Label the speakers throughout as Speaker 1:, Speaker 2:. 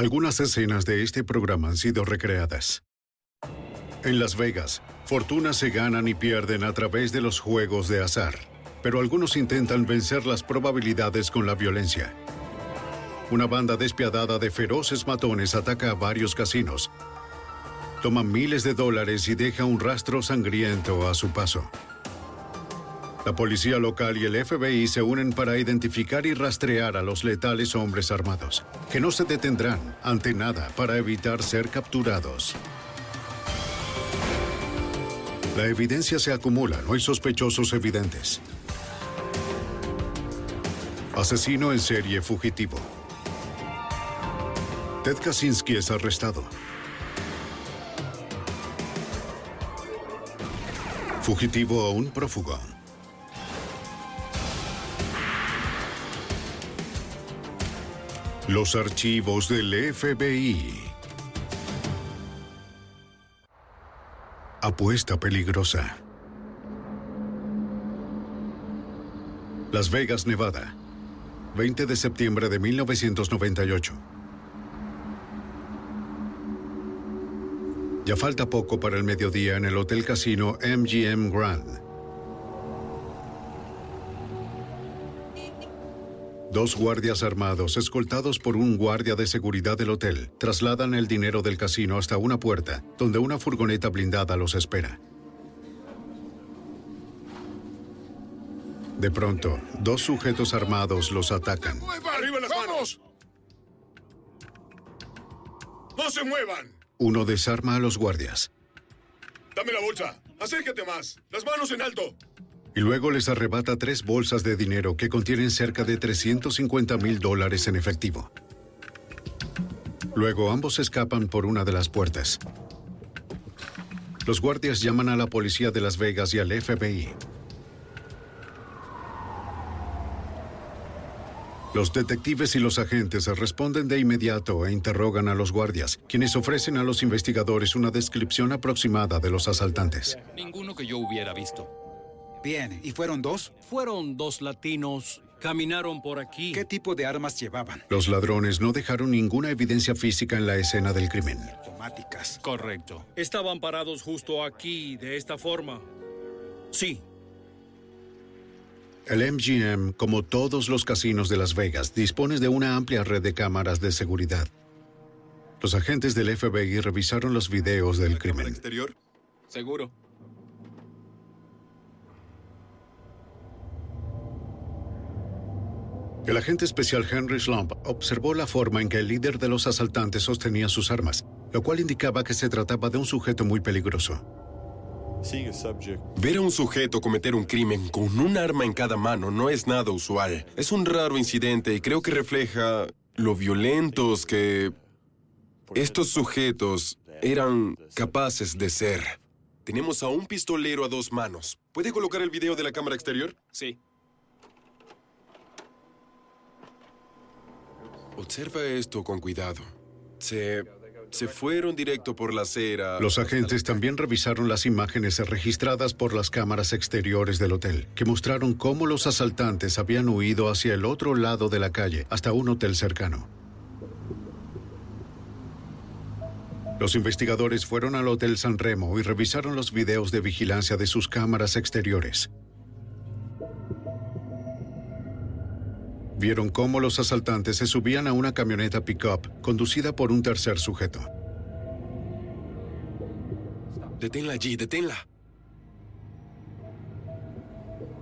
Speaker 1: Algunas escenas de este programa han sido recreadas. En Las Vegas, fortunas se ganan y pierden a través de los juegos de azar, pero algunos intentan vencer las probabilidades con la violencia. Una banda despiadada de feroces matones ataca a varios casinos, toma miles de dólares y deja un rastro sangriento a su paso. La policía local y el FBI se unen para identificar y rastrear a los letales hombres armados, que no se detendrán ante nada para evitar ser capturados. La evidencia se acumula, no hay sospechosos evidentes. Asesino en serie fugitivo. Ted Kaczynski es arrestado. Fugitivo a un prófugo. Los archivos del FBI. Apuesta peligrosa. Las Vegas, Nevada. 20 de septiembre de 1998. Ya falta poco para el mediodía en el Hotel Casino MGM Grand. Dos guardias armados, escoltados por un guardia de seguridad del hotel, trasladan el dinero del casino hasta una puerta, donde una furgoneta blindada los espera. De pronto, dos sujetos armados los atacan.
Speaker 2: ¡Arriba las manos! ¡No se muevan!
Speaker 1: Uno desarma a los guardias
Speaker 2: Dame la bolsa. Acércate más. Las manos en alto.
Speaker 1: Y luego les arrebata tres bolsas de dinero que contienen cerca de 350 mil dólares en efectivo. Luego ambos escapan por una de las puertas. Los guardias llaman a la policía de Las Vegas y al FBI. Los detectives y los agentes responden de inmediato e interrogan a los guardias, quienes ofrecen a los investigadores una descripción aproximada de los asaltantes.
Speaker 3: Ninguno que yo hubiera visto.
Speaker 4: Bien, ¿y fueron dos?
Speaker 3: Fueron dos latinos. Caminaron por aquí.
Speaker 4: ¿Qué tipo de armas llevaban?
Speaker 1: Los ladrones no dejaron ninguna evidencia física en la escena del crimen.
Speaker 4: Automáticas.
Speaker 3: Correcto. Estaban parados justo aquí, de esta forma. Sí.
Speaker 1: El MGM, como todos los casinos de Las Vegas, dispone de una amplia red de cámaras de seguridad. Los agentes del FBI revisaron los videos del crimen.
Speaker 2: exterior?
Speaker 3: Seguro.
Speaker 1: El agente especial Henry Slump observó la forma en que el líder de los asaltantes sostenía sus armas, lo cual indicaba que se trataba de un sujeto muy peligroso.
Speaker 5: Ver a un sujeto cometer un crimen con un arma en cada mano no es nada usual. Es un raro incidente y creo que refleja lo violentos que estos sujetos eran capaces de ser. Tenemos a un pistolero a dos manos. ¿Puede colocar el video de la cámara exterior?
Speaker 3: Sí.
Speaker 5: Observa esto con cuidado. Se, se fueron directo por la acera.
Speaker 1: Los agentes también revisaron las imágenes registradas por las cámaras exteriores del hotel, que mostraron cómo los asaltantes habían huido hacia el otro lado de la calle, hasta un hotel cercano. Los investigadores fueron al Hotel San Remo y revisaron los videos de vigilancia de sus cámaras exteriores. Vieron cómo los asaltantes se subían a una camioneta pickup conducida por un tercer sujeto.
Speaker 5: Deténla allí, deténla.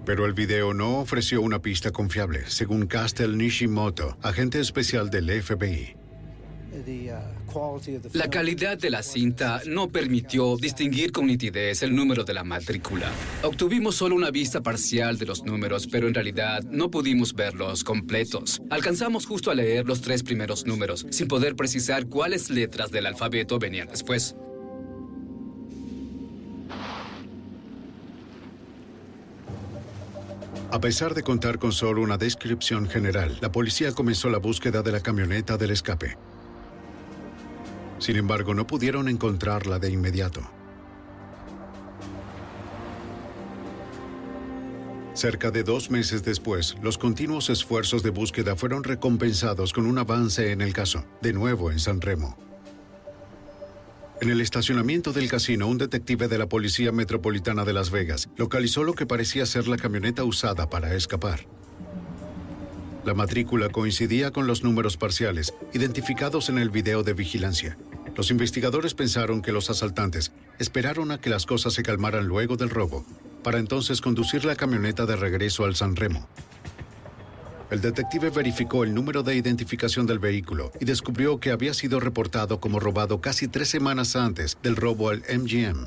Speaker 1: Pero el video no ofreció una pista confiable, según Castel Nishimoto, agente especial del FBI.
Speaker 6: La calidad de la cinta no permitió distinguir con nitidez el número de la matrícula. Obtuvimos solo una vista parcial de los números, pero en realidad no pudimos verlos completos. Alcanzamos justo a leer los tres primeros números, sin poder precisar cuáles letras del alfabeto venían después.
Speaker 1: A pesar de contar con solo una descripción general, la policía comenzó la búsqueda de la camioneta del escape. Sin embargo, no pudieron encontrarla de inmediato. Cerca de dos meses después, los continuos esfuerzos de búsqueda fueron recompensados con un avance en el caso, de nuevo en San Remo. En el estacionamiento del casino, un detective de la Policía Metropolitana de Las Vegas localizó lo que parecía ser la camioneta usada para escapar. La matrícula coincidía con los números parciales identificados en el video de vigilancia. Los investigadores pensaron que los asaltantes esperaron a que las cosas se calmaran luego del robo, para entonces conducir la camioneta de regreso al San Remo. El detective verificó el número de identificación del vehículo y descubrió que había sido reportado como robado casi tres semanas antes del robo al MGM.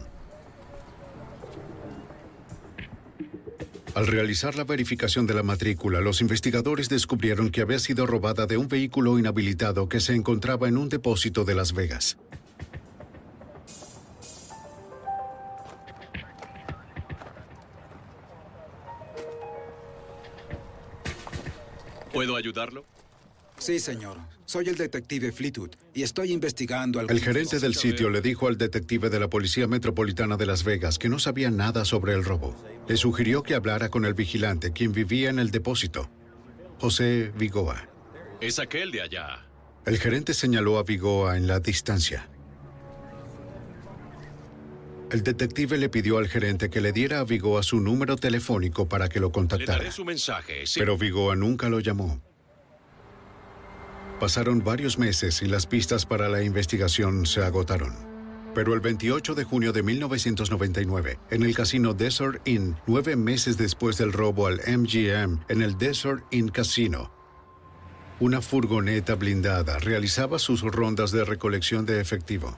Speaker 1: Al realizar la verificación de la matrícula, los investigadores descubrieron que había sido robada de un vehículo inhabilitado que se encontraba en un depósito de Las Vegas.
Speaker 7: ¿Puedo ayudarlo?
Speaker 4: Sí, señor. Soy el detective Fleetwood y estoy investigando al...
Speaker 1: El gerente del sitio le dijo al detective de la Policía Metropolitana de Las Vegas que no sabía nada sobre el robo. Le sugirió que hablara con el vigilante, quien vivía en el depósito, José Vigoa.
Speaker 7: Es aquel de allá.
Speaker 1: El gerente señaló a Vigoa en la distancia. El detective le pidió al gerente que le diera a Vigoa su número telefónico para que lo
Speaker 7: Le
Speaker 1: contactara.
Speaker 7: daré su mensaje. sí.
Speaker 1: Pero Vigoa nunca lo llamó. Pasaron varios meses y las pistas para la investigación se agotaron. Pero el 28 de junio de 1999, en el casino Desert Inn, nueve meses después del robo al MGM en el Desert Inn Casino, una furgoneta blindada realizaba sus rondas de recolección de efectivo.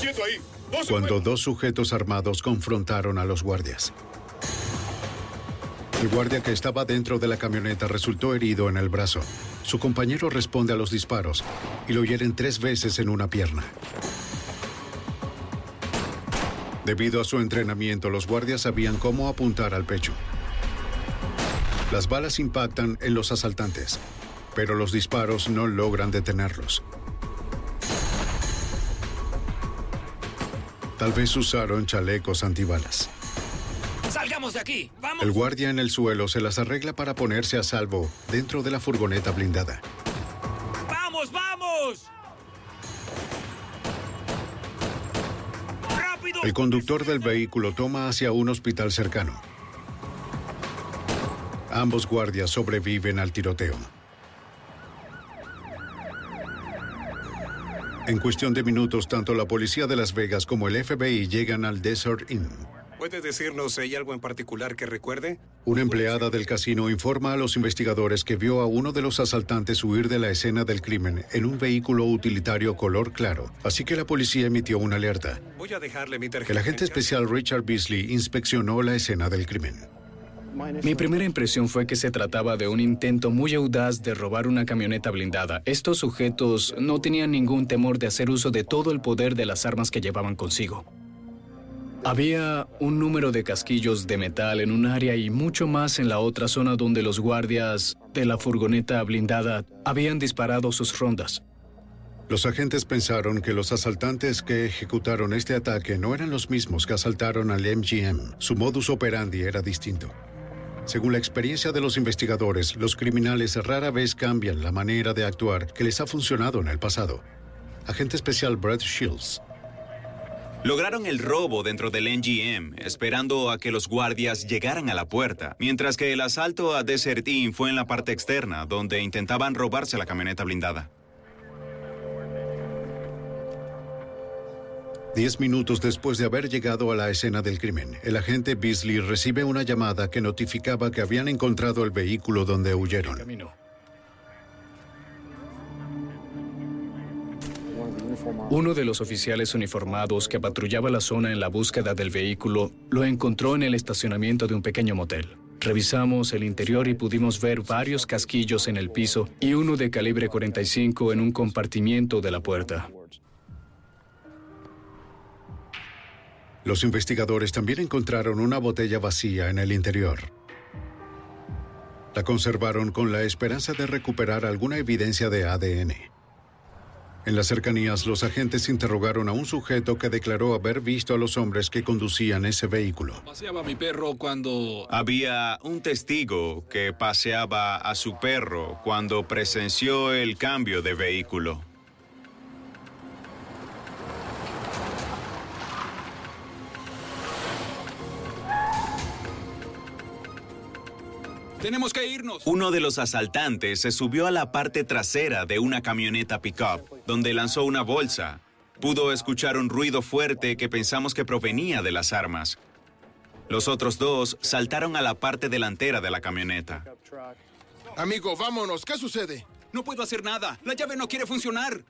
Speaker 2: ¡Quieto ahí! ¡No se
Speaker 1: cuando dos sujetos armados confrontaron a los guardias. El guardia que estaba dentro de la camioneta resultó herido en el brazo. Su compañero responde a los disparos y lo hieren tres veces en una pierna. Debido a su entrenamiento, los guardias sabían cómo apuntar al pecho. Las balas impactan en los asaltantes, pero los disparos no logran detenerlos. Tal vez usaron chalecos antibalas.
Speaker 8: ¡Salgamos de aquí! ¡Vamos!
Speaker 1: El guardia en el suelo se las arregla para ponerse a salvo dentro de la furgoneta blindada.
Speaker 8: ¡Vamos, vamos! ¡Rápido!
Speaker 1: El conductor del vehículo toma hacia un hospital cercano. Ambos guardias sobreviven al tiroteo. En cuestión de minutos, tanto la policía de Las Vegas como el FBI llegan al Desert Inn.
Speaker 9: ¿Puede decirnos si hay algo en particular que recuerde?
Speaker 1: Una empleada del casino informa a los investigadores que vio a uno de los asaltantes huir de la escena del crimen en un vehículo utilitario color claro, así que la policía emitió una alerta.
Speaker 9: Voy a dejarle mi tarjeta.
Speaker 1: El agente especial Richard Beasley inspeccionó la escena del crimen.
Speaker 10: Mi primera impresión fue que se trataba de un intento muy audaz de robar una camioneta blindada. Estos sujetos no tenían ningún temor de hacer uso de todo el poder de las armas que llevaban consigo. Había un número de casquillos de metal en un área y mucho más en la otra zona donde los guardias de la furgoneta blindada habían disparado sus rondas.
Speaker 1: Los agentes pensaron que los asaltantes que ejecutaron este ataque no eran los mismos que asaltaron al MGM. Su modus operandi era distinto. Según la experiencia de los investigadores, los criminales rara vez cambian la manera de actuar que les ha funcionado en el pasado. Agente especial Brad Shields
Speaker 11: Lograron el robo dentro del NGM, esperando a que los guardias llegaran a la puerta, mientras que el asalto a Desert Inn fue en la parte externa, donde intentaban robarse la camioneta blindada.
Speaker 1: Diez minutos después de haber llegado a la escena del crimen, el agente Beasley recibe una llamada que notificaba que habían encontrado el vehículo donde huyeron.
Speaker 10: Uno de los oficiales uniformados que patrullaba la zona en la búsqueda del vehículo lo encontró en el estacionamiento de un pequeño motel. Revisamos el interior y pudimos ver varios casquillos en el piso y uno de calibre 45 en un compartimiento de la puerta.
Speaker 1: Los investigadores también encontraron una botella vacía en el interior. La conservaron con la esperanza de recuperar alguna evidencia de ADN. En las cercanías, los agentes interrogaron a un sujeto que declaró haber visto a los hombres que conducían ese vehículo.
Speaker 6: Paseaba mi perro cuando...
Speaker 11: Había un testigo que paseaba a su perro cuando presenció el cambio de vehículo.
Speaker 6: Tenemos que irnos.
Speaker 11: Uno de los asaltantes se subió a la parte trasera de una camioneta pickup, donde lanzó una bolsa. Pudo escuchar un ruido fuerte que pensamos que provenía de las armas. Los otros dos saltaron a la parte delantera de la camioneta.
Speaker 12: Amigo, vámonos. ¿Qué sucede?
Speaker 6: No puedo hacer nada. La llave no quiere funcionar.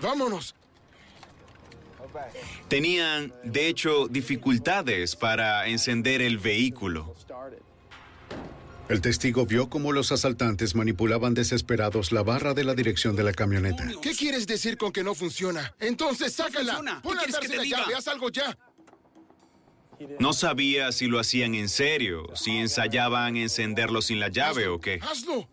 Speaker 12: Vámonos.
Speaker 11: Tenían, de hecho, dificultades para encender el vehículo.
Speaker 1: El testigo vio cómo los asaltantes manipulaban desesperados la barra de la dirección de la camioneta.
Speaker 12: ¿Qué quieres decir con que no funciona? Entonces sácala.
Speaker 6: ¿Qué
Speaker 12: Pon la
Speaker 6: quieres que te diga?
Speaker 12: llave. Haz algo ya.
Speaker 11: No sabía si lo hacían en serio, si ensayaban encenderlo sin la llave o qué.
Speaker 12: Hazlo.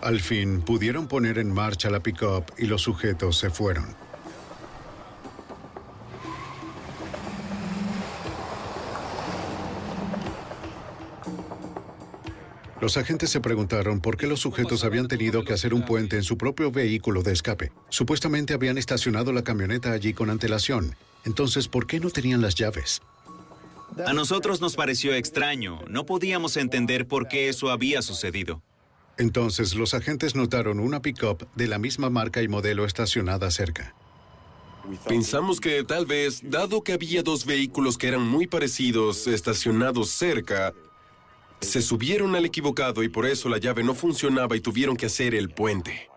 Speaker 1: Al fin pudieron poner en marcha la pickup y los sujetos se fueron. Los agentes se preguntaron por qué los sujetos habían tenido que hacer un puente en su propio vehículo de escape. Supuestamente habían estacionado la camioneta allí con antelación. Entonces, ¿por qué no tenían las llaves?
Speaker 11: A nosotros nos pareció extraño, no podíamos entender por qué eso había sucedido.
Speaker 1: Entonces, los agentes notaron una pickup de la misma marca y modelo estacionada cerca.
Speaker 5: Pensamos que tal vez, dado que había dos vehículos que eran muy parecidos estacionados cerca, se subieron al equivocado y por eso la llave no funcionaba y tuvieron que hacer el puente.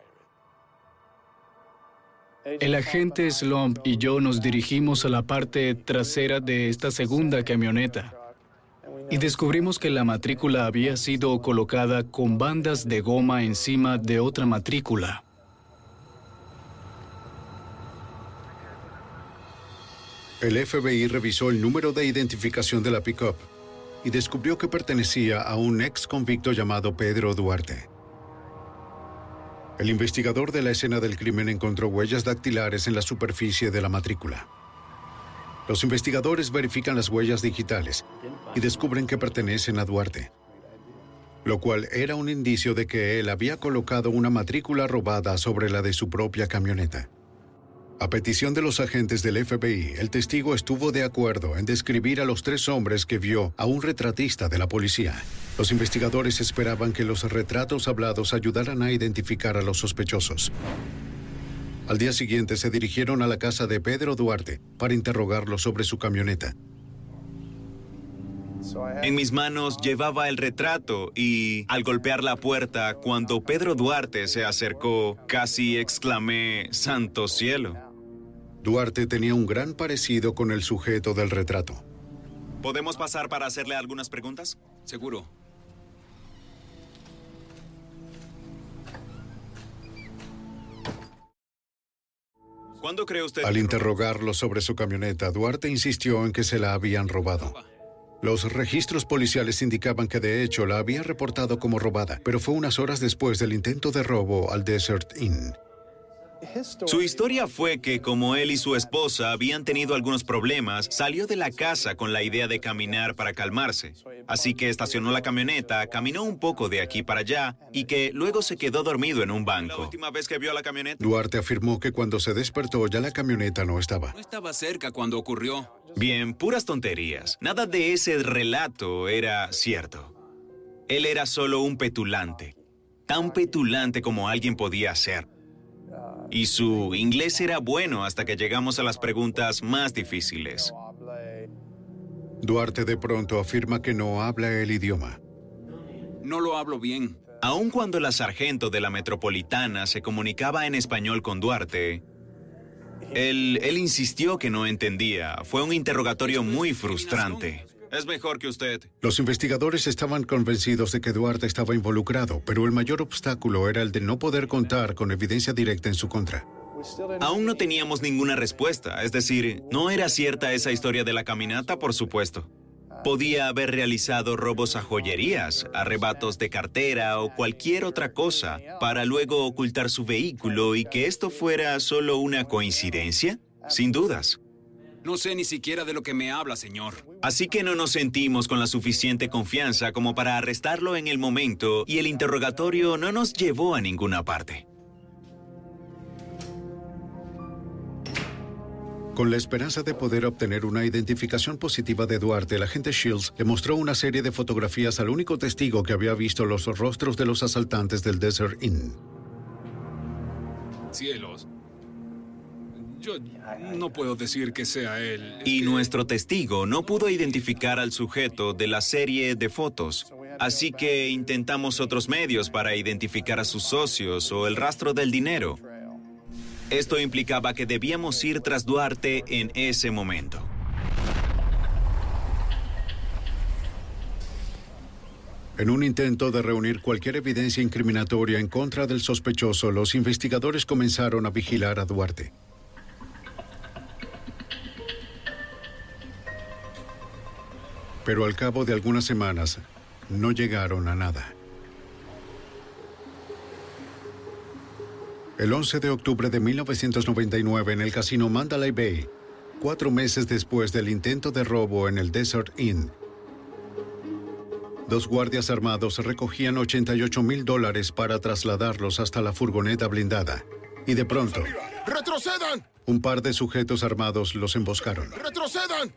Speaker 10: El agente Slump y yo nos dirigimos a la parte trasera de esta segunda camioneta y descubrimos que la matrícula había sido colocada con bandas de goma encima de otra matrícula.
Speaker 1: El FBI revisó el número de identificación de la pickup y descubrió que pertenecía a un ex convicto llamado Pedro Duarte. El investigador de la escena del crimen encontró huellas dactilares en la superficie de la matrícula. Los investigadores verifican las huellas digitales y descubren que pertenecen a Duarte, lo cual era un indicio de que él había colocado una matrícula robada sobre la de su propia camioneta. A petición de los agentes del FBI, el testigo estuvo de acuerdo en describir a los tres hombres que vio a un retratista de la policía. Los investigadores esperaban que los retratos hablados ayudaran a identificar a los sospechosos. Al día siguiente se dirigieron a la casa de Pedro Duarte para interrogarlo sobre su camioneta.
Speaker 11: En mis manos llevaba el retrato y al golpear la puerta, cuando Pedro Duarte se acercó, casi exclamé, Santo cielo.
Speaker 1: Duarte tenía un gran parecido con el sujeto del retrato.
Speaker 11: ¿Podemos pasar para hacerle algunas preguntas?
Speaker 6: Seguro.
Speaker 11: ¿Cuándo cree usted?
Speaker 1: Al interrogarlo sobre su camioneta, Duarte insistió en que se la habían robado. Los registros policiales indicaban que de hecho la había reportado como robada, pero fue unas horas después del intento de robo al Desert Inn.
Speaker 11: Su historia fue que como él y su esposa habían tenido algunos problemas, salió de la casa con la idea de caminar para calmarse. Así que estacionó la camioneta, caminó un poco de aquí para allá y que luego se quedó dormido en un La banco. última vez que vio la camioneta.
Speaker 1: Duarte afirmó que cuando se despertó ya la camioneta no estaba.
Speaker 6: No estaba cerca cuando ocurrió.
Speaker 11: Bien, puras tonterías. Nada de ese relato era cierto. Él era solo un petulante. Tan petulante como alguien podía ser. Y su inglés era bueno hasta que llegamos a las preguntas más difíciles.
Speaker 1: Duarte de pronto afirma que no habla el idioma.
Speaker 6: No lo hablo bien.
Speaker 11: Aun cuando la sargento de la metropolitana se comunicaba en español con Duarte, él, él insistió que no entendía. Fue un interrogatorio muy frustrante. Es mejor que usted.
Speaker 1: Los investigadores estaban convencidos de que Duarte estaba involucrado, pero el mayor obstáculo era el de no poder contar con evidencia directa en su contra.
Speaker 11: Aún no teníamos ninguna respuesta, es decir, no era cierta esa historia de la caminata, por supuesto. Podía haber realizado robos a joyerías, arrebatos de cartera o cualquier otra cosa para luego ocultar su vehículo y que esto fuera solo una coincidencia. Sin dudas.
Speaker 4: No sé ni siquiera de lo que me habla, señor.
Speaker 11: Así que no nos sentimos con la suficiente confianza como para arrestarlo en el momento y el interrogatorio no nos llevó a ninguna parte.
Speaker 1: Con la esperanza de poder obtener una identificación positiva de Duarte, el agente Shields le mostró una serie de fotografías al único testigo que había visto los rostros de los asaltantes del Desert Inn.
Speaker 4: Cielos. Yo no puedo decir que sea él.
Speaker 11: Y nuestro testigo no pudo identificar al sujeto de la serie de fotos. Así que intentamos otros medios para identificar a sus socios o el rastro del dinero. Esto implicaba que debíamos ir tras Duarte en ese momento.
Speaker 1: En un intento de reunir cualquier evidencia incriminatoria en contra del sospechoso, los investigadores comenzaron a vigilar a Duarte. Pero al cabo de algunas semanas, no llegaron a nada. El 11 de octubre de 1999 en el casino Mandalay Bay, cuatro meses después del intento de robo en el Desert Inn, dos guardias armados recogían 88 mil dólares para trasladarlos hasta la furgoneta blindada. Y de pronto,
Speaker 12: ¡Retrocedan!
Speaker 1: un par de sujetos armados los emboscaron.
Speaker 12: ¡Retrocedan!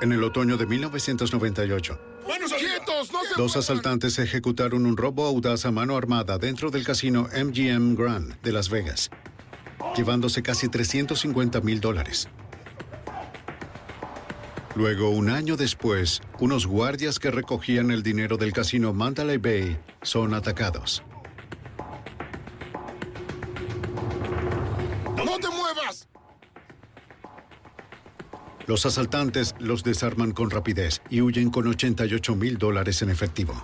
Speaker 1: En el otoño de 1998,
Speaker 12: ¡Quietos! ¡No se
Speaker 1: dos asaltantes ejecutaron un robo audaz a mano armada dentro del casino MGM Grand de Las Vegas, llevándose casi 350 mil dólares. Luego, un año después, unos guardias que recogían el dinero del casino Mandalay Bay son atacados. Los asaltantes los desarman con rapidez y huyen con 88 mil dólares en efectivo.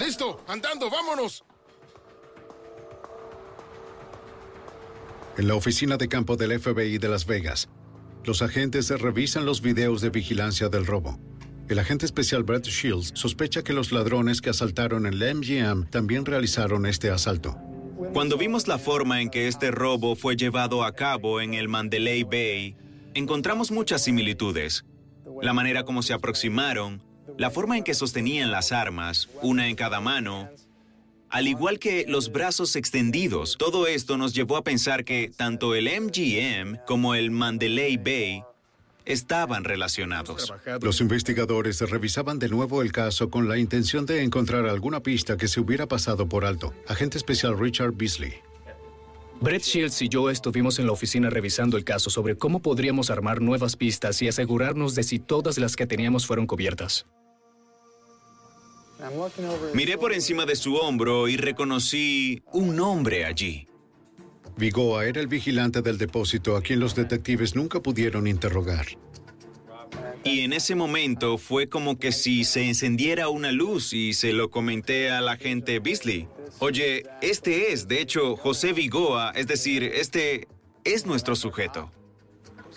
Speaker 12: ¡Listo! ¡Andando! ¡Vámonos!
Speaker 1: En la oficina de campo del FBI de Las Vegas, los agentes revisan los videos de vigilancia del robo. El agente especial Brett Shields sospecha que los ladrones que asaltaron en la MGM también realizaron este asalto.
Speaker 11: Cuando vimos la forma en que este robo fue llevado a cabo en el Mandalay Bay, encontramos muchas similitudes. La manera como se aproximaron, la forma en que sostenían las armas, una en cada mano, al igual que los brazos extendidos. Todo esto nos llevó a pensar que tanto el MGM como el Mandalay Bay estaban relacionados.
Speaker 1: Los investigadores revisaban de nuevo el caso con la intención de encontrar alguna pista que se hubiera pasado por alto. Agente especial Richard Beasley.
Speaker 10: Brett Shields y yo estuvimos en la oficina revisando el caso sobre cómo podríamos armar nuevas pistas y asegurarnos de si todas las que teníamos fueron cubiertas.
Speaker 11: Miré por encima de su hombro y reconocí un nombre allí.
Speaker 1: Vigoa era el vigilante del depósito a quien los detectives nunca pudieron interrogar.
Speaker 11: Y en ese momento fue como que si se encendiera una luz y se lo comenté al agente Beasley. Oye, este es, de hecho, José Vigoa, es decir, este es nuestro sujeto.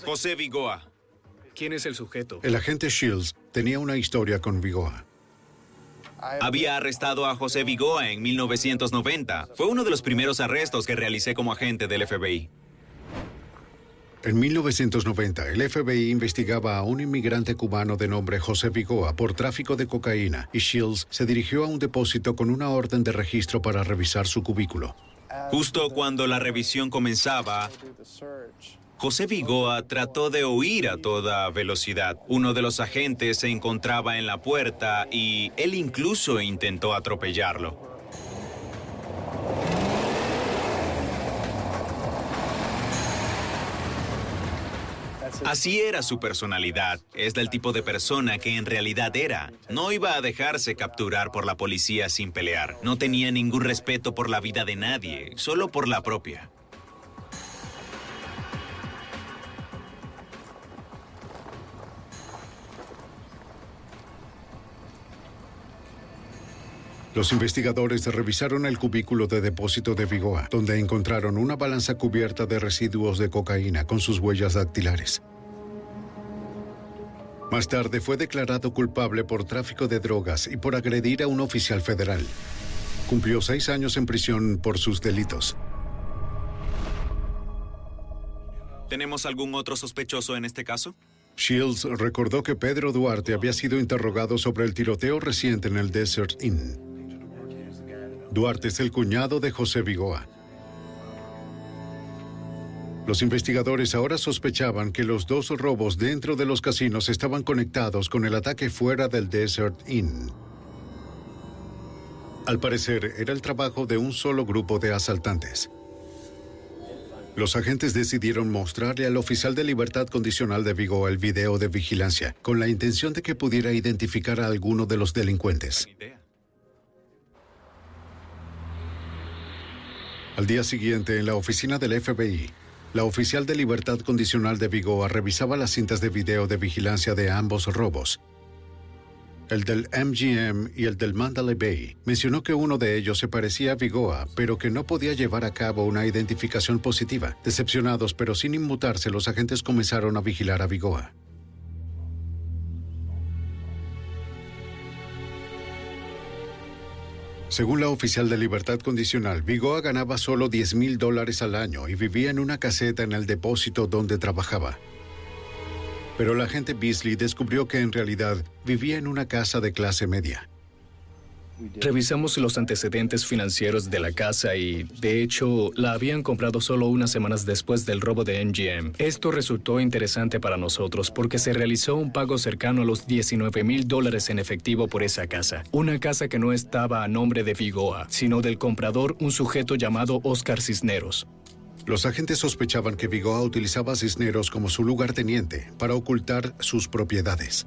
Speaker 11: José Vigoa.
Speaker 10: ¿Quién es el sujeto?
Speaker 1: El agente Shields tenía una historia con Vigoa.
Speaker 11: Había arrestado a José Vigoa en 1990. Fue uno de los primeros arrestos que realicé como agente del FBI.
Speaker 1: En 1990, el FBI investigaba a un inmigrante cubano de nombre José Vigoa por tráfico de cocaína y Shields se dirigió a un depósito con una orden de registro para revisar su cubículo.
Speaker 11: Justo cuando la revisión comenzaba, José Vigoa trató de huir a toda velocidad. Uno de los agentes se encontraba en la puerta y él incluso intentó atropellarlo. Así era su personalidad. Es del tipo de persona que en realidad era. No iba a dejarse capturar por la policía sin pelear. No tenía ningún respeto por la vida de nadie, solo por la propia.
Speaker 1: Los investigadores revisaron el cubículo de depósito de Vigoa, donde encontraron una balanza cubierta de residuos de cocaína con sus huellas dactilares. Más tarde fue declarado culpable por tráfico de drogas y por agredir a un oficial federal. Cumplió seis años en prisión por sus delitos.
Speaker 11: ¿Tenemos algún otro sospechoso en este caso?
Speaker 1: Shields recordó que Pedro Duarte había sido interrogado sobre el tiroteo reciente en el Desert Inn. Duarte es el cuñado de José Vigoa. Los investigadores ahora sospechaban que los dos robos dentro de los casinos estaban conectados con el ataque fuera del Desert Inn. Al parecer, era el trabajo de un solo grupo de asaltantes. Los agentes decidieron mostrarle al oficial de libertad condicional de Vigo el video de vigilancia, con la intención de que pudiera identificar a alguno de los delincuentes. Al día siguiente, en la oficina del FBI, la oficial de libertad condicional de Vigoa revisaba las cintas de video de vigilancia de ambos robos. El del MGM y el del Mandalay Bay mencionó que uno de ellos se parecía a Vigoa, pero que no podía llevar a cabo una identificación positiva. Decepcionados pero sin inmutarse, los agentes comenzaron a vigilar a Vigoa. Según la oficial de libertad condicional, Vigoa ganaba solo 10 mil dólares al año y vivía en una caseta en el depósito donde trabajaba. Pero la agente Beasley descubrió que en realidad vivía en una casa de clase media.
Speaker 10: Revisamos los antecedentes financieros de la casa y, de hecho, la habían comprado solo unas semanas después del robo de MGM. Esto resultó interesante para nosotros porque se realizó un pago cercano a los 19 mil dólares en efectivo por esa casa. Una casa que no estaba a nombre de Vigoa, sino del comprador, un sujeto llamado Oscar Cisneros.
Speaker 1: Los agentes sospechaban que Vigoa utilizaba a Cisneros como su lugarteniente para ocultar sus propiedades.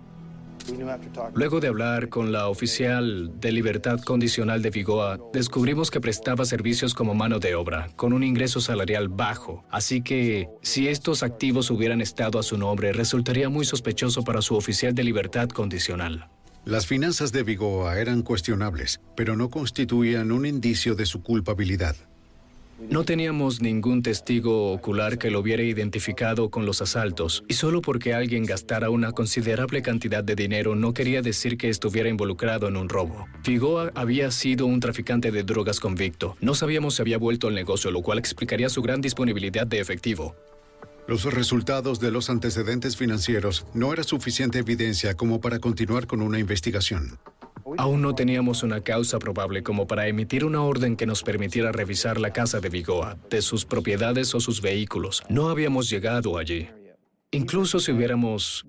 Speaker 10: Luego de hablar con la oficial de libertad condicional de Vigoa, descubrimos que prestaba servicios como mano de obra, con un ingreso salarial bajo. Así que, si estos activos hubieran estado a su nombre, resultaría muy sospechoso para su oficial de libertad condicional.
Speaker 1: Las finanzas de Vigoa eran cuestionables, pero no constituían un indicio de su culpabilidad.
Speaker 10: No teníamos ningún testigo ocular que lo hubiera identificado con los asaltos, y solo porque alguien gastara una considerable cantidad de dinero no quería decir que estuviera involucrado en un robo. Figoa había sido un traficante de drogas convicto. No sabíamos si había vuelto al negocio, lo cual explicaría su gran disponibilidad de efectivo.
Speaker 1: Los resultados de los antecedentes financieros no era suficiente evidencia como para continuar con una investigación.
Speaker 10: Aún no teníamos una causa probable como para emitir una orden que nos permitiera revisar la casa de Vigoa, de sus propiedades o sus vehículos. No habíamos llegado allí. Incluso si hubiéramos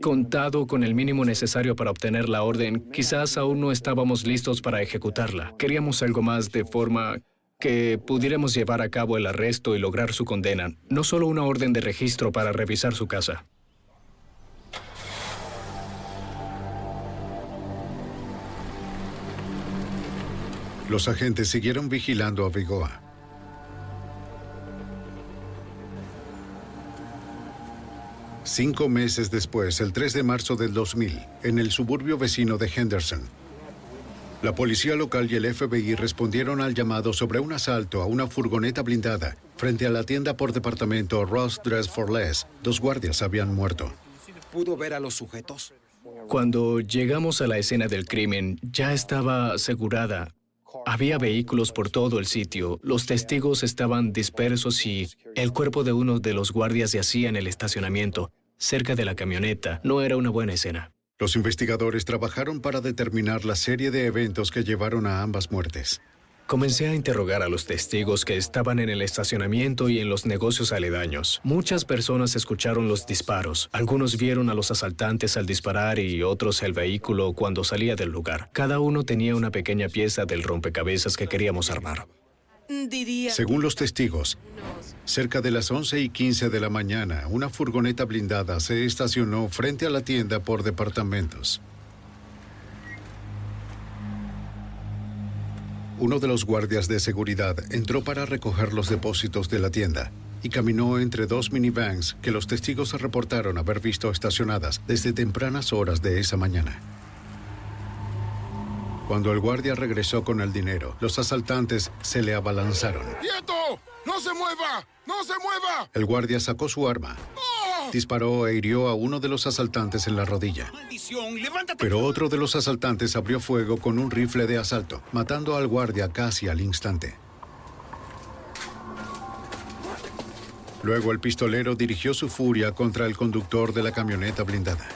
Speaker 10: contado con el mínimo necesario para obtener la orden, quizás aún no estábamos listos para ejecutarla. Queríamos algo más de forma que pudiéramos llevar a cabo el arresto y lograr su condena, no solo una orden de registro para revisar su casa.
Speaker 1: Los agentes siguieron vigilando a Vigoa. Cinco meses después, el 3 de marzo del 2000, en el suburbio vecino de Henderson, la policía local y el FBI respondieron al llamado sobre un asalto a una furgoneta blindada frente a la tienda por departamento Ross Dress for Less. Dos guardias habían muerto.
Speaker 4: ¿Pudo ver a los sujetos?
Speaker 10: Cuando llegamos a la escena del crimen, ya estaba asegurada. Había vehículos por todo el sitio, los testigos estaban dispersos y el cuerpo de uno de los guardias yacía en el estacionamiento, cerca de la camioneta. No era una buena escena.
Speaker 1: Los investigadores trabajaron para determinar la serie de eventos que llevaron a ambas muertes.
Speaker 10: Comencé a interrogar a los testigos que estaban en el estacionamiento y en los negocios aledaños. Muchas personas escucharon los disparos. Algunos vieron a los asaltantes al disparar y otros el vehículo cuando salía del lugar. Cada uno tenía una pequeña pieza del rompecabezas que queríamos armar.
Speaker 1: Según los testigos, cerca de las 11 y 15 de la mañana, una furgoneta blindada se estacionó frente a la tienda por departamentos. Uno de los guardias de seguridad entró para recoger los depósitos de la tienda y caminó entre dos minivans que los testigos reportaron haber visto estacionadas desde tempranas horas de esa mañana. Cuando el guardia regresó con el dinero, los asaltantes se le abalanzaron.
Speaker 12: ¡Quieto! ¡No se mueva! ¡No se mueva!
Speaker 1: El guardia sacó su arma, disparó e hirió a uno de los asaltantes en la rodilla. Pero otro de los asaltantes abrió fuego con un rifle de asalto, matando al guardia casi al instante. Luego el pistolero dirigió su furia contra el conductor de la camioneta blindada.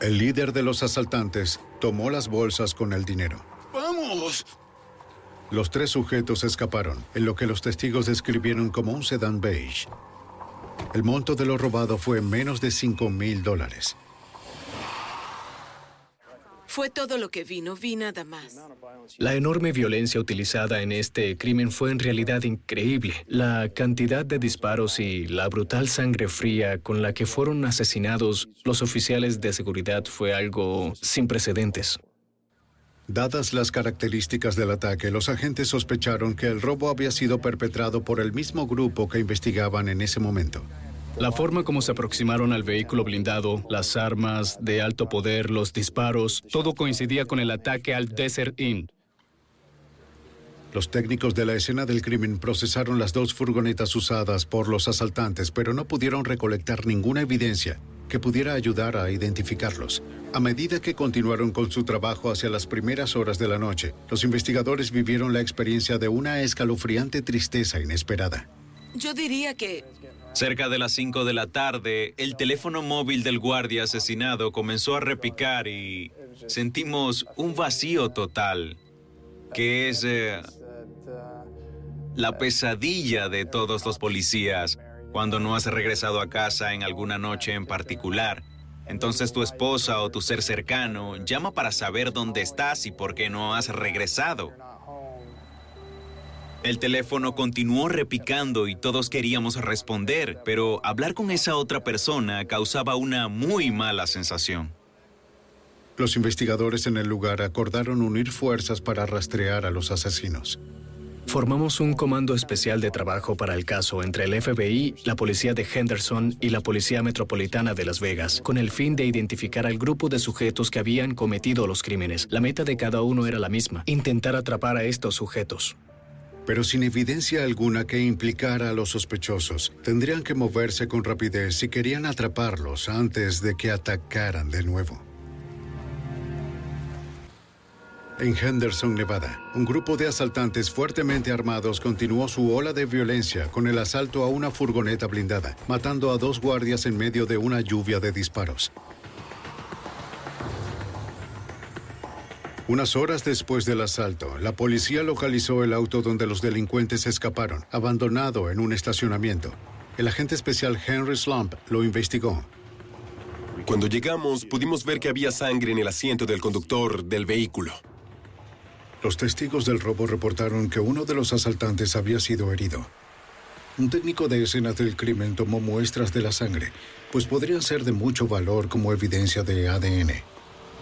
Speaker 1: El líder de los asaltantes tomó las bolsas con el dinero.
Speaker 8: ¡Vamos!
Speaker 1: Los tres sujetos escaparon, en lo que los testigos describieron como un sedán beige. El monto de lo robado fue menos de 5 mil dólares.
Speaker 13: Fue todo lo que vi, no vi nada más.
Speaker 10: La enorme violencia utilizada en este crimen fue en realidad increíble. La cantidad de disparos y la brutal sangre fría con la que fueron asesinados los oficiales de seguridad fue algo sin precedentes.
Speaker 1: Dadas las características del ataque, los agentes sospecharon que el robo había sido perpetrado por el mismo grupo que investigaban en ese momento.
Speaker 10: La forma como se aproximaron al vehículo blindado, las armas de alto poder, los disparos, todo coincidía con el ataque al Desert Inn.
Speaker 1: Los técnicos de la escena del crimen procesaron las dos furgonetas usadas por los asaltantes, pero no pudieron recolectar ninguna evidencia que pudiera ayudar a identificarlos. A medida que continuaron con su trabajo hacia las primeras horas de la noche, los investigadores vivieron la experiencia de una escalofriante tristeza inesperada.
Speaker 13: Yo diría que
Speaker 11: Cerca de las 5 de la tarde, el teléfono móvil del guardia asesinado comenzó a repicar y sentimos un vacío total, que es eh, la pesadilla de todos los policías cuando no has regresado a casa en alguna noche en particular. Entonces tu esposa o tu ser cercano llama para saber dónde estás y por qué no has regresado. El teléfono continuó repicando y todos queríamos responder, pero hablar con esa otra persona causaba una muy mala sensación.
Speaker 1: Los investigadores en el lugar acordaron unir fuerzas para rastrear a los asesinos.
Speaker 10: Formamos un comando especial de trabajo para el caso entre el FBI, la policía de Henderson y la Policía Metropolitana de Las Vegas, con el fin de identificar al grupo de sujetos que habían cometido los crímenes. La meta de cada uno era la misma, intentar atrapar a estos sujetos.
Speaker 1: Pero sin evidencia alguna que implicara a los sospechosos, tendrían que moverse con rapidez si querían atraparlos antes de que atacaran de nuevo. En Henderson, Nevada, un grupo de asaltantes fuertemente armados continuó su ola de violencia con el asalto a una furgoneta blindada, matando a dos guardias en medio de una lluvia de disparos. Unas horas después del asalto, la policía localizó el auto donde los delincuentes escaparon, abandonado en un estacionamiento. El agente especial Henry Slump lo investigó.
Speaker 5: Cuando llegamos, pudimos ver que había sangre en el asiento del conductor del vehículo.
Speaker 1: Los testigos del robo reportaron que uno de los asaltantes había sido herido. Un técnico de escena del crimen tomó muestras de la sangre, pues podrían ser de mucho valor como evidencia de ADN.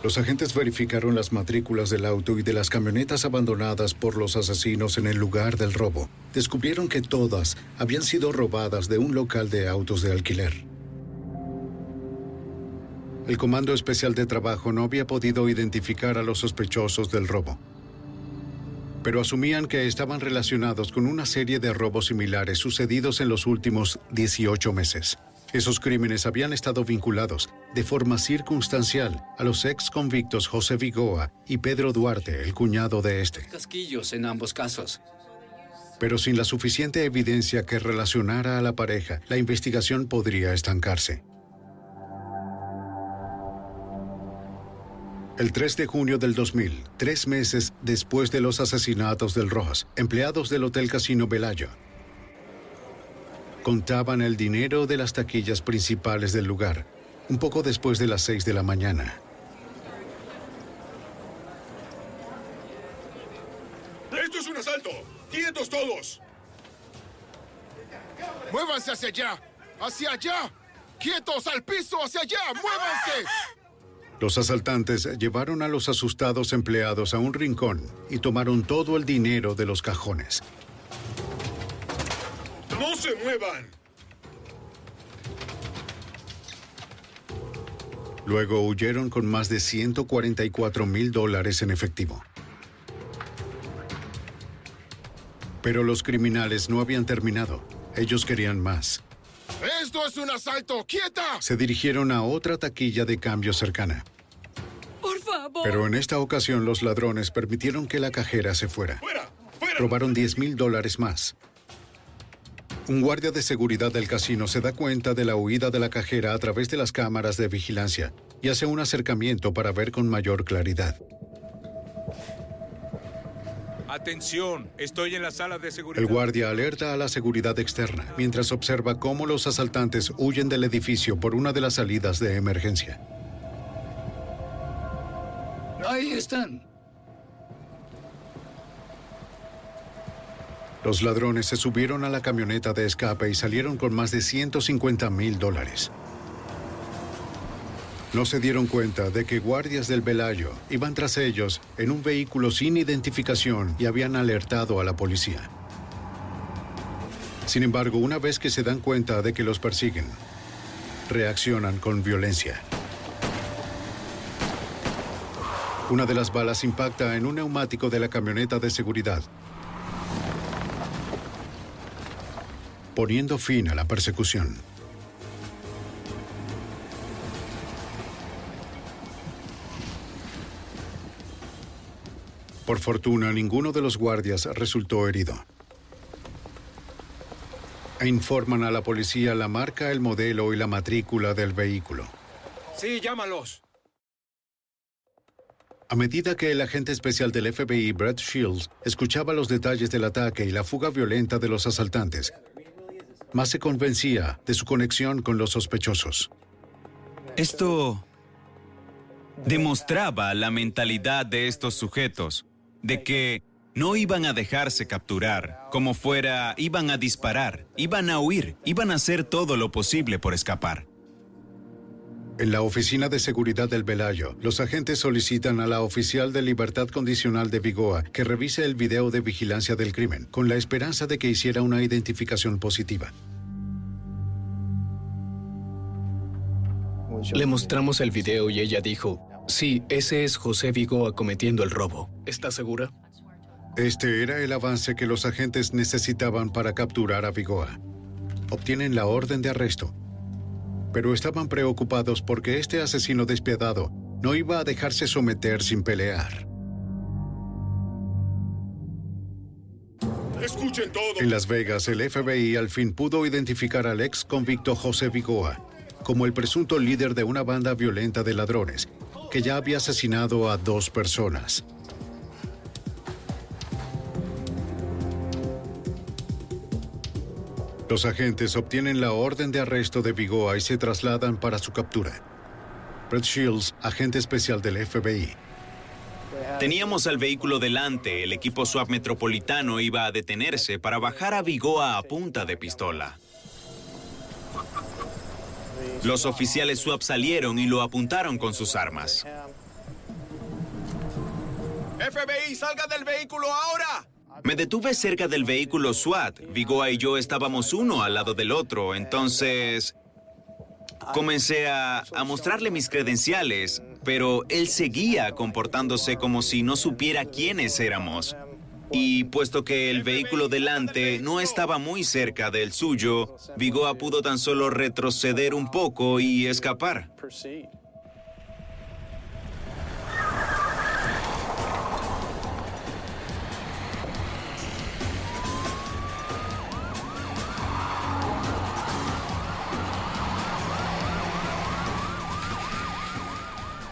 Speaker 1: Los agentes verificaron las matrículas del auto y de las camionetas abandonadas por los asesinos en el lugar del robo. Descubrieron que todas habían sido robadas de un local de autos de alquiler. El Comando Especial de Trabajo no había podido identificar a los sospechosos del robo pero asumían que estaban relacionados con una serie de robos similares sucedidos en los últimos 18 meses. Esos crímenes habían estado vinculados de forma circunstancial a los ex convictos José Vigoa y Pedro Duarte, el cuñado de este.
Speaker 6: Casquillos en ambos casos.
Speaker 1: Pero sin la suficiente evidencia que relacionara a la pareja, la investigación podría estancarse. El 3 de junio del 2000, tres meses después de los asesinatos del Rojas, empleados del Hotel Casino Velayo contaban el dinero de las taquillas principales del lugar, un poco después de las 6 de la mañana.
Speaker 2: ¡Esto es un asalto! ¡Quietos todos!
Speaker 12: ¡Muévanse hacia allá! ¡Hacia allá! ¡Quietos! ¡Al piso! ¡Hacia allá! ¡Muévanse!
Speaker 1: Los asaltantes llevaron a los asustados empleados a un rincón y tomaron todo el dinero de los cajones.
Speaker 2: ¡No se muevan!
Speaker 1: Luego huyeron con más de 144 mil dólares en efectivo. Pero los criminales no habían terminado. Ellos querían más.
Speaker 12: ¡Esto es un asalto! ¡Quieta!
Speaker 1: Se dirigieron a otra taquilla de cambio cercana.
Speaker 13: Por favor.
Speaker 1: Pero en esta ocasión los ladrones permitieron que la cajera se fuera. Robaron 10 mil dólares más. Un guardia de seguridad del casino se da cuenta de la huida de la cajera a través de las cámaras de vigilancia y hace un acercamiento para ver con mayor claridad.
Speaker 14: Atención, estoy en la sala de seguridad.
Speaker 1: El guardia alerta a la seguridad externa mientras observa cómo los asaltantes huyen del edificio por una de las salidas de emergencia.
Speaker 10: Ahí están.
Speaker 1: Los ladrones se subieron a la camioneta de escape y salieron con más de 150 mil dólares. No se dieron cuenta de que guardias del Velayo iban tras ellos en un vehículo sin identificación y habían alertado a la policía. Sin embargo, una vez que se dan cuenta de que los persiguen, reaccionan con violencia. Una de las balas impacta en un neumático de la camioneta de seguridad, poniendo fin a la persecución. Por fortuna, ninguno de los guardias resultó herido. E informan a la policía la marca, el modelo y la matrícula del vehículo.
Speaker 9: Sí, llámalos.
Speaker 1: A medida que el agente especial del FBI, Brett Shields, escuchaba los detalles del ataque y la fuga violenta de los asaltantes, más se convencía de su conexión con los sospechosos.
Speaker 11: Esto demostraba la mentalidad de estos sujetos, de que no iban a dejarse capturar, como fuera, iban a disparar, iban a huir, iban a hacer todo lo posible por escapar.
Speaker 1: En la oficina de seguridad del Velayo, los agentes solicitan a la oficial de libertad condicional de Vigoa que revise el video de vigilancia del crimen, con la esperanza de que hiciera una identificación positiva.
Speaker 10: Le mostramos el video y ella dijo, sí, ese es José Vigoa cometiendo el robo. ¿Está segura?
Speaker 1: Este era el avance que los agentes necesitaban para capturar a Vigoa. Obtienen la orden de arresto, pero estaban preocupados porque este asesino despiadado no iba a dejarse someter sin pelear.
Speaker 2: Escuchen todo.
Speaker 1: En Las Vegas, el FBI al fin pudo identificar al ex convicto José Vigoa como el presunto líder de una banda violenta de ladrones que ya había asesinado a dos personas. Los agentes obtienen la orden de arresto de Vigoa y se trasladan para su captura. Brett Shields, agente especial del FBI.
Speaker 11: Teníamos al vehículo delante, el equipo SWAT metropolitano iba a detenerse para bajar a Vigoa a punta de pistola. Los oficiales SWAT salieron y lo apuntaron con sus armas.
Speaker 8: FBI, salga del vehículo ahora.
Speaker 11: Me detuve cerca del vehículo SWAT. Vigoa y yo estábamos uno al lado del otro, entonces comencé a, a, mostrarle mis credenciales, pero él seguía comportándose como si no supiera quiénes éramos. Y puesto que el vehículo delante no estaba muy cerca del suyo, Vigoa pudo tan solo retroceder un poco y escapar.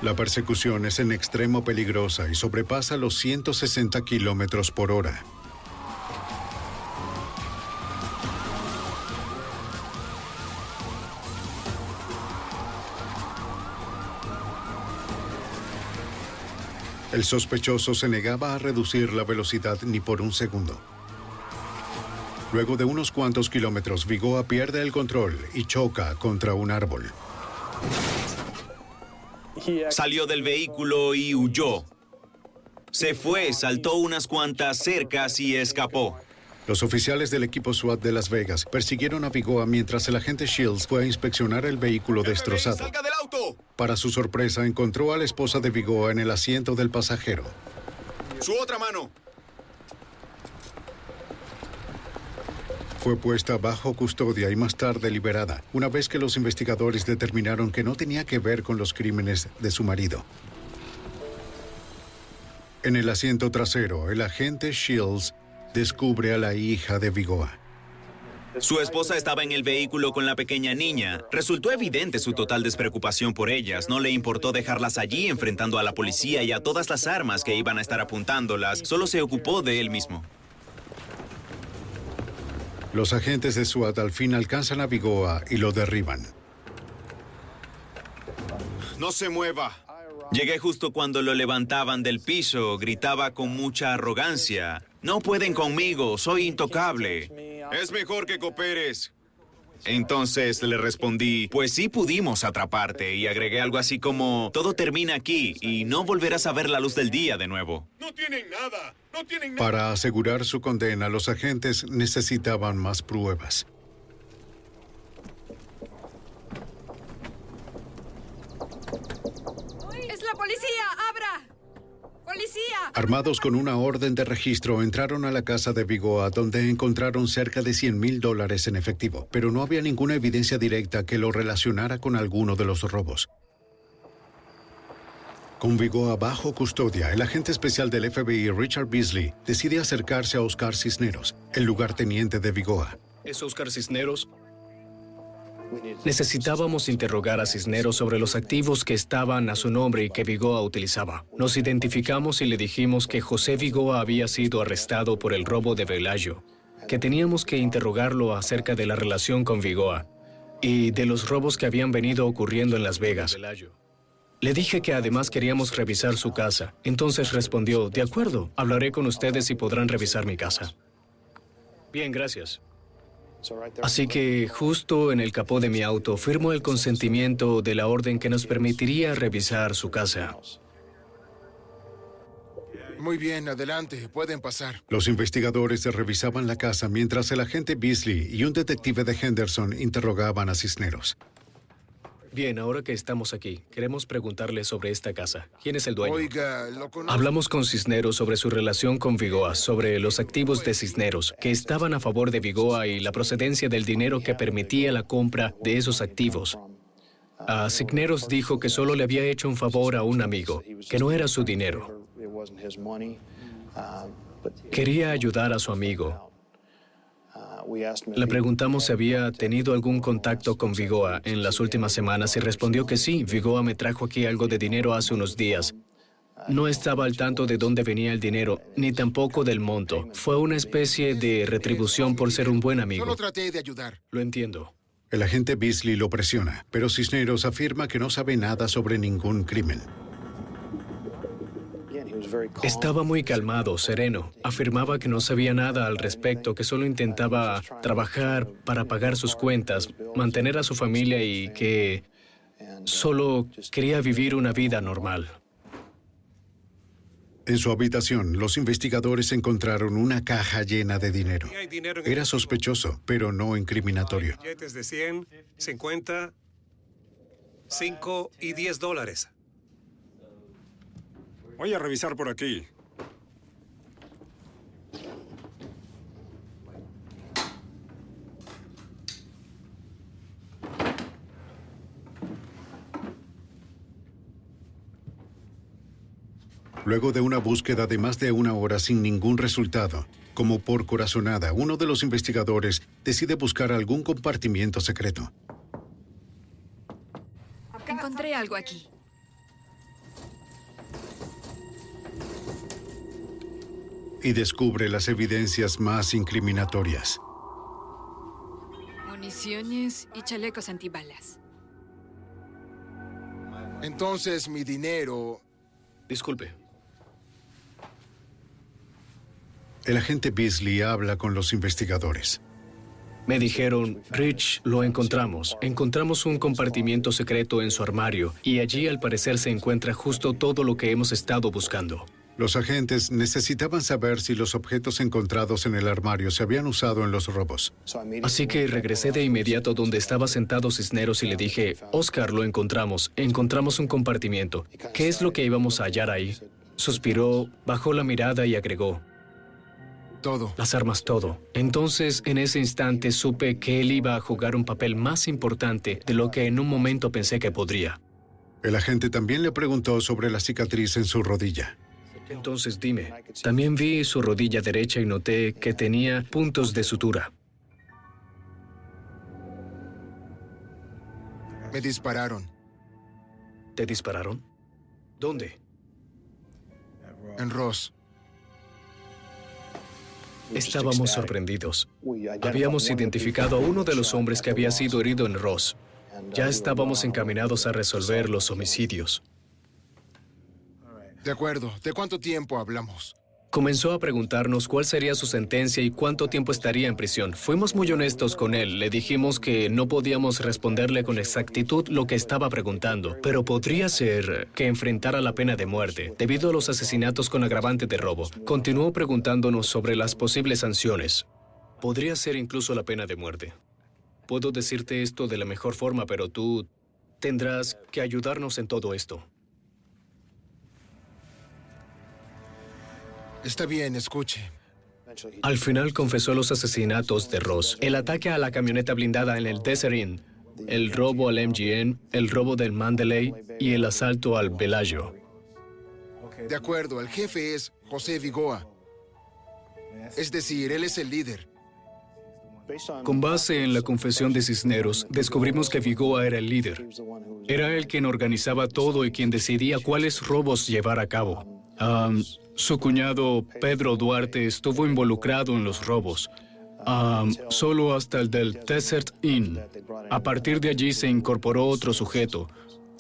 Speaker 1: La persecución es en extremo peligrosa y sobrepasa los 160 kilómetros por hora. El sospechoso se negaba a reducir la velocidad ni por un segundo. Luego de unos cuantos kilómetros, Vigoa pierde el control y choca contra un árbol.
Speaker 11: Salió del vehículo y huyó. Se fue, saltó unas cuantas cercas y escapó.
Speaker 1: Los oficiales del equipo SWAT de Las Vegas persiguieron a Vigoa mientras el agente Shields fue a inspeccionar el vehículo destrozado.
Speaker 8: ¡Salga del auto!
Speaker 1: Para su sorpresa, encontró a la esposa de Vigoa en el asiento del pasajero.
Speaker 8: ¡Su otra mano!
Speaker 1: Fue puesta bajo custodia y más tarde liberada, una vez que los investigadores determinaron que no tenía que ver con los crímenes de su marido. En el asiento trasero, el agente Shields descubre a la hija de Vigoa.
Speaker 11: Su esposa estaba en el vehículo con la pequeña niña. Resultó evidente su total despreocupación por ellas. No le importó dejarlas allí enfrentando a la policía y a todas las armas que iban a estar apuntándolas. Solo se ocupó de él mismo.
Speaker 1: Los agentes de SWAT al fin alcanzan a Vigoa y lo derriban.
Speaker 8: No se mueva.
Speaker 11: Llegué justo cuando lo levantaban del piso. Gritaba con mucha arrogancia. No pueden conmigo, soy intocable.
Speaker 8: Es mejor que cooperes.
Speaker 11: Entonces le respondí, pues sí pudimos atraparte y agregué algo así como, todo termina aquí y no volverás a ver la luz del día de nuevo.
Speaker 2: No tienen nada, no tienen nada.
Speaker 1: Para asegurar su condena, los agentes necesitaban más pruebas.
Speaker 13: ¡Es la policía! ¡Abra! ¡Policía!
Speaker 1: Armados con una orden de registro, entraron a la casa de Vigoa, donde encontraron cerca de 100 mil dólares en efectivo, pero no había ninguna evidencia directa que lo relacionara con alguno de los robos. Con Vigoa bajo custodia, el agente especial del FBI, Richard Beasley, decide acercarse a Oscar Cisneros, el lugarteniente de Vigoa.
Speaker 10: ¿Es Oscar Cisneros? Necesitábamos interrogar a Cisneros sobre los activos que estaban a su nombre y que Vigoa utilizaba. Nos identificamos y le dijimos que José Vigoa había sido arrestado por el robo de Velayo, que teníamos que interrogarlo acerca de la relación con Vigoa y de los robos que habían venido ocurriendo en Las Vegas. Le dije que además queríamos revisar su casa. Entonces respondió, de acuerdo, hablaré con ustedes y podrán revisar mi casa. Bien, gracias. Así que justo en el capó de mi auto firmo el consentimiento de la orden que nos permitiría revisar su casa.
Speaker 12: Muy bien, adelante, pueden pasar.
Speaker 1: Los investigadores revisaban la casa mientras el agente Beasley y un detective de Henderson interrogaban a Cisneros.
Speaker 10: Bien, ahora que estamos aquí, queremos preguntarle sobre esta casa. ¿Quién es el dueño?
Speaker 12: Oiga, lo conozco.
Speaker 10: Hablamos con Cisneros sobre su relación con Vigoa, sobre los activos de Cisneros, que estaban a favor de Vigoa y la procedencia del dinero que permitía la compra de esos activos. A Cisneros dijo que solo le había hecho un favor a un amigo, que no era su dinero. Quería ayudar a su amigo. Le preguntamos si había tenido algún contacto con Vigoa en las últimas semanas y respondió que sí. Vigoa me trajo aquí algo de dinero hace unos días. No estaba al tanto de dónde venía el dinero, ni tampoco del monto. Fue una especie de retribución por ser un buen amigo.
Speaker 12: Solo traté de ayudar.
Speaker 10: Lo entiendo.
Speaker 1: El agente Beasley lo presiona, pero Cisneros afirma que no sabe nada sobre ningún crimen.
Speaker 10: Estaba muy calmado, sereno. Afirmaba que no sabía nada al respecto, que solo intentaba trabajar para pagar sus cuentas, mantener a su familia y que solo quería vivir una vida normal.
Speaker 1: En su habitación, los investigadores encontraron una caja llena de dinero. Era sospechoso, pero no incriminatorio.
Speaker 9: Billetes de 100, 50, 5 y 10 dólares.
Speaker 15: Voy a revisar por aquí.
Speaker 1: Luego de una búsqueda de más de una hora sin ningún resultado, como por corazonada, uno de los investigadores decide buscar algún compartimiento secreto.
Speaker 13: Encontré algo aquí.
Speaker 1: Y descubre las evidencias más incriminatorias.
Speaker 13: Municiones y chalecos antibalas.
Speaker 12: Entonces mi dinero...
Speaker 10: Disculpe.
Speaker 1: El agente Beasley habla con los investigadores.
Speaker 10: Me dijeron, Rich, lo encontramos. Encontramos un compartimiento secreto en su armario y allí al parecer se encuentra justo todo lo que hemos estado buscando.
Speaker 1: Los agentes necesitaban saber si los objetos encontrados en el armario se habían usado en los robos.
Speaker 10: Así que regresé de inmediato donde estaba sentado Cisneros y le dije, Oscar, lo encontramos. Encontramos un compartimiento. ¿Qué es lo que íbamos a hallar ahí? Suspiró, bajó la mirada y agregó.
Speaker 12: Todo.
Speaker 10: Las armas, todo. Entonces, en ese instante supe que él iba a jugar un papel más importante de lo que en un momento pensé que podría.
Speaker 1: El agente también le preguntó sobre la cicatriz en su rodilla.
Speaker 10: Entonces dime, también vi su rodilla derecha y noté que tenía puntos de sutura.
Speaker 12: Me dispararon.
Speaker 10: ¿Te dispararon? ¿Dónde?
Speaker 12: En Ross.
Speaker 10: Estábamos sorprendidos. Habíamos identificado a uno de los hombres que había sido herido en Ross. Ya estábamos encaminados a resolver los homicidios.
Speaker 12: De acuerdo. ¿De cuánto tiempo hablamos?
Speaker 10: Comenzó a preguntarnos cuál sería su sentencia y cuánto tiempo estaría en prisión. Fuimos muy honestos con él. Le dijimos que no podíamos responderle con exactitud lo que estaba preguntando, pero podría ser que enfrentara la pena de muerte debido a los asesinatos con agravante de robo. Continuó preguntándonos sobre las posibles sanciones. Podría ser incluso la pena de muerte. Puedo decirte esto de la mejor forma, pero tú tendrás que ayudarnos en todo esto.
Speaker 12: Está bien, escuche.
Speaker 10: Al final confesó los asesinatos de Ross, el ataque a la camioneta blindada en el Desert Inn, el robo al MGN, el robo del Mandalay y el asalto al Bellagio.
Speaker 12: De acuerdo, el jefe es José Vigoa. Es decir, él es el líder.
Speaker 10: Con base en la confesión de Cisneros, descubrimos que Vigoa era el líder. Era él quien organizaba todo y quien decidía cuáles robos llevar a cabo. Su cuñado Pedro Duarte estuvo involucrado en los robos, Am, solo hasta el del Desert Inn. A partir de allí se incorporó otro sujeto,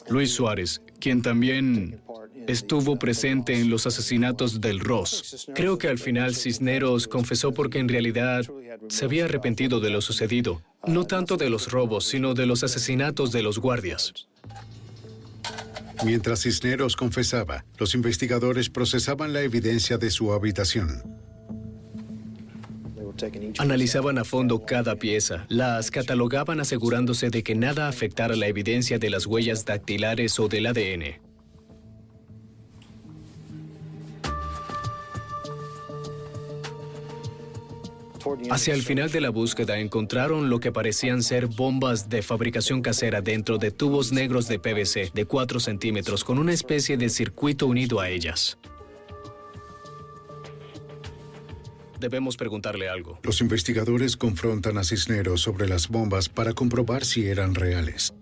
Speaker 10: Luis Suárez, quien también estuvo presente en los asesinatos del Ross. Creo que al final Cisneros confesó porque en realidad se había arrepentido de lo sucedido, no tanto de los robos, sino de los asesinatos de los guardias.
Speaker 1: Mientras Cisneros confesaba, los investigadores procesaban la evidencia de su habitación.
Speaker 10: Analizaban a fondo cada pieza, las catalogaban asegurándose de que nada afectara la evidencia de las huellas dactilares o del ADN. Hacia el final de la búsqueda encontraron lo que parecían ser bombas de fabricación casera dentro de tubos negros de PVC de 4 centímetros con una especie de circuito unido a ellas. Debemos preguntarle algo.
Speaker 1: Los investigadores confrontan a Cisneros sobre las bombas para comprobar si eran reales.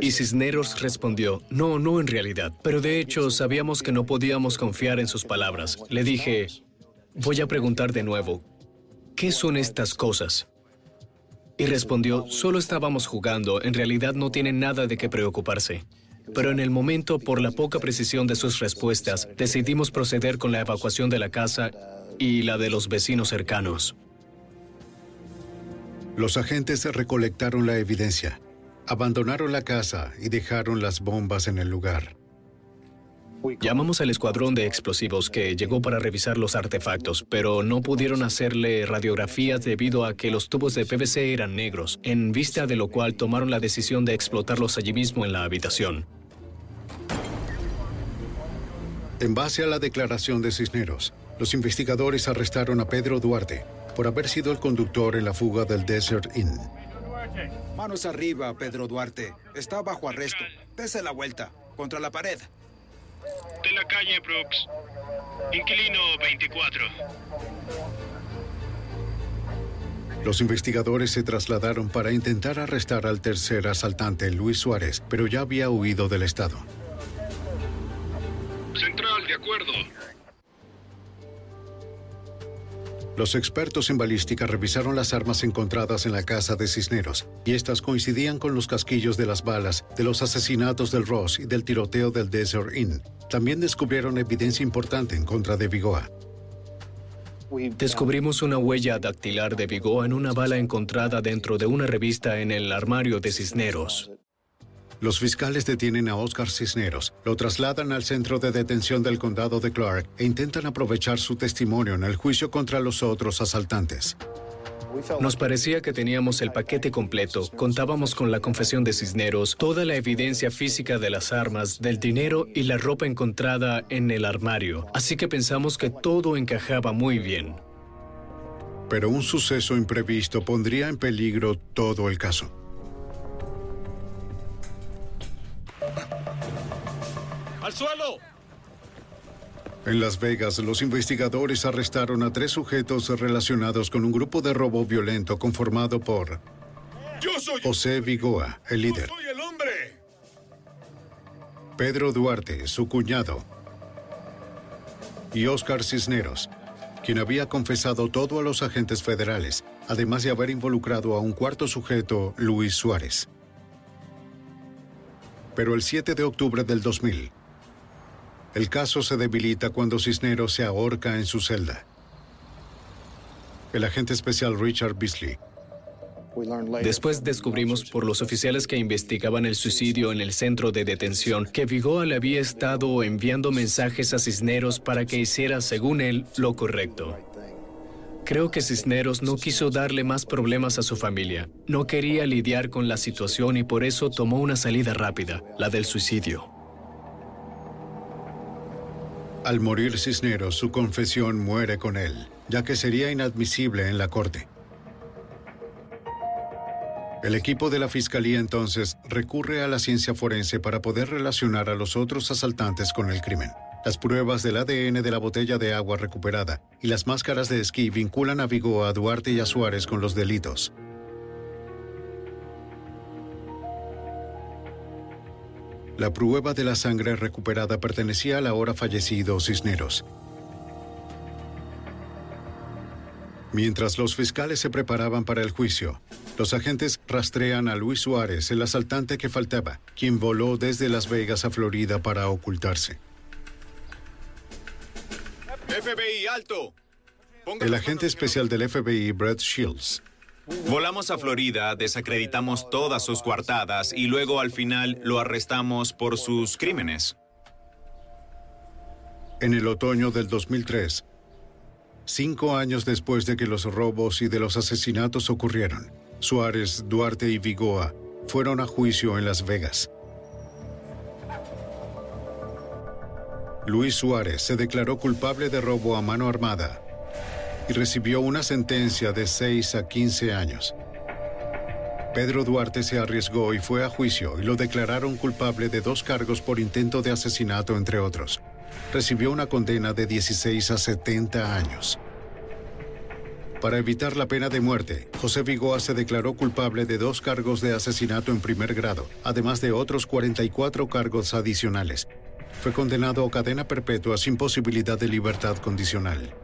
Speaker 10: Y Cisneros respondió, no, no en realidad, pero de hecho sabíamos que no podíamos confiar en sus palabras. Le dije, voy a preguntar de nuevo, ¿qué son estas cosas? Y respondió, solo estábamos jugando, en realidad no tienen nada de qué preocuparse. Pero en el momento, por la poca precisión de sus respuestas, decidimos proceder con la evacuación de la casa y la de los vecinos cercanos.
Speaker 1: Los agentes recolectaron la evidencia, abandonaron la casa y dejaron las bombas en el lugar.
Speaker 10: Llamamos al escuadrón de explosivos que llegó para revisar los artefactos, pero no pudieron hacerle radiografías debido a que los tubos de PVC eran negros, en vista de lo cual tomaron la decisión de explotarlos allí mismo en la habitación.
Speaker 1: En base a la declaración de Cisneros, los investigadores arrestaron a Pedro Duarte por haber sido el conductor en la fuga del Desert Inn.
Speaker 4: Manos arriba, Pedro Duarte. Está bajo arresto. Dese la vuelta. Contra la pared.
Speaker 15: De la calle Brooks. Inquilino 24.
Speaker 1: Los investigadores se trasladaron para intentar arrestar al tercer asaltante, Luis Suárez, pero ya había huido del estado.
Speaker 15: Central, de acuerdo.
Speaker 1: Los expertos en balística revisaron las armas encontradas en la casa de Cisneros, y estas coincidían con los casquillos de las balas de los asesinatos del Ross y del tiroteo del Desert Inn. También descubrieron evidencia importante en contra de Vigoa.
Speaker 10: Descubrimos una huella dactilar de Vigoa en una bala encontrada dentro de una revista en el armario de Cisneros.
Speaker 1: Los fiscales detienen a Oscar Cisneros, lo trasladan al centro de detención del condado de Clark e intentan aprovechar su testimonio en el juicio contra los otros asaltantes.
Speaker 10: Nos parecía que teníamos el paquete completo. Contábamos con la confesión de Cisneros, toda la evidencia física de las armas, del dinero y la ropa encontrada en el armario. Así que pensamos que todo encajaba muy bien.
Speaker 1: Pero un suceso imprevisto pondría en peligro todo el caso.
Speaker 14: ¡Al suelo!
Speaker 1: En Las Vegas, los investigadores arrestaron a tres sujetos relacionados con un grupo de robo violento conformado por José Vigoa, el líder.
Speaker 2: soy el hombre!
Speaker 1: Pedro Duarte, su cuñado. Y Oscar Cisneros, quien había confesado todo a los agentes federales, además de haber involucrado a un cuarto sujeto, Luis Suárez. Pero el 7 de octubre del 2000, el caso se debilita cuando Cisneros se ahorca en su celda. El agente especial Richard Beasley
Speaker 10: Después descubrimos por los oficiales que investigaban el suicidio en el centro de detención que Vigoa había estado enviando mensajes a Cisneros para que hiciera, según él, lo correcto. Creo que Cisneros no quiso darle más problemas a su familia. No quería lidiar con la situación y por eso tomó una salida rápida, la del suicidio.
Speaker 1: Al morir Cisneros, su confesión muere con él, ya que sería inadmisible en la corte. El equipo de la fiscalía entonces recurre a la ciencia forense para poder relacionar a los otros asaltantes con el crimen. Las pruebas del ADN de la botella de agua recuperada y las máscaras de esquí vinculan a Vigo, a Duarte y a Suárez con los delitos. La prueba de la sangre recuperada pertenecía al ahora fallecido Cisneros. Mientras los fiscales se preparaban para el juicio, los agentes rastrean a Luis Suárez, el asaltante que faltaba, quien voló desde Las Vegas a Florida para ocultarse.
Speaker 8: FBI, alto.
Speaker 1: El agente especial del FBI, Brett Shields,
Speaker 11: Volamos a Florida, desacreditamos todas sus coartadas y luego al final lo arrestamos por sus crímenes.
Speaker 1: en el otoño del 2003, cinco años después de que los robos y de los asesinatos ocurrieron, Suárez, Duarte y Vigoa fueron a juicio en Las Vegas. Luis Suárez se declaró culpable de robo a mano armada y recibió una sentencia de 6 a 15 años. Pedro Duarte se arriesgó y fue a juicio y lo declararon culpable de dos cargos por intento de asesinato, entre otros. Recibió una condena de 16 a 70 años. Para evitar la pena de muerte, José Vigoa se declaró culpable de dos cargos de asesinato en primer grado, además de otros 44 cargos adicionales. Fue condenado a cadena perpetua sin posibilidad de libertad condicional.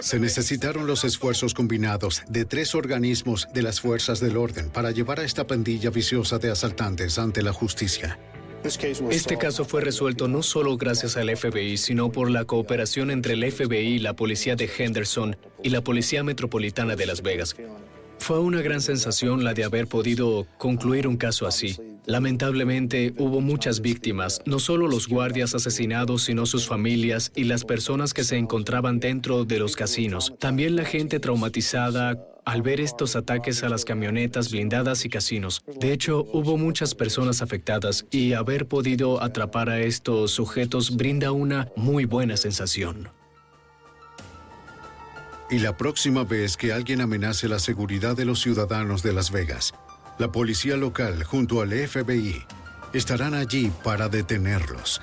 Speaker 1: Se necesitaron los esfuerzos combinados de tres organismos de las fuerzas del orden para llevar a esta pandilla viciosa de asaltantes ante la justicia.
Speaker 10: Este caso fue resuelto no solo gracias al FBI, sino por la cooperación entre el FBI, la policía de Henderson y la Policía Metropolitana de Las Vegas. Fue una gran sensación la de haber podido concluir un caso así. Lamentablemente hubo muchas víctimas, no solo los guardias asesinados, sino sus familias y las personas que se encontraban dentro de los casinos. También la gente traumatizada al ver estos ataques a las camionetas blindadas y casinos. De hecho, hubo muchas personas afectadas y haber podido atrapar a estos sujetos brinda una muy buena sensación.
Speaker 1: Y la próxima vez que alguien amenace la seguridad de los ciudadanos de Las Vegas, la policía local junto al FBI estarán allí para detenerlos.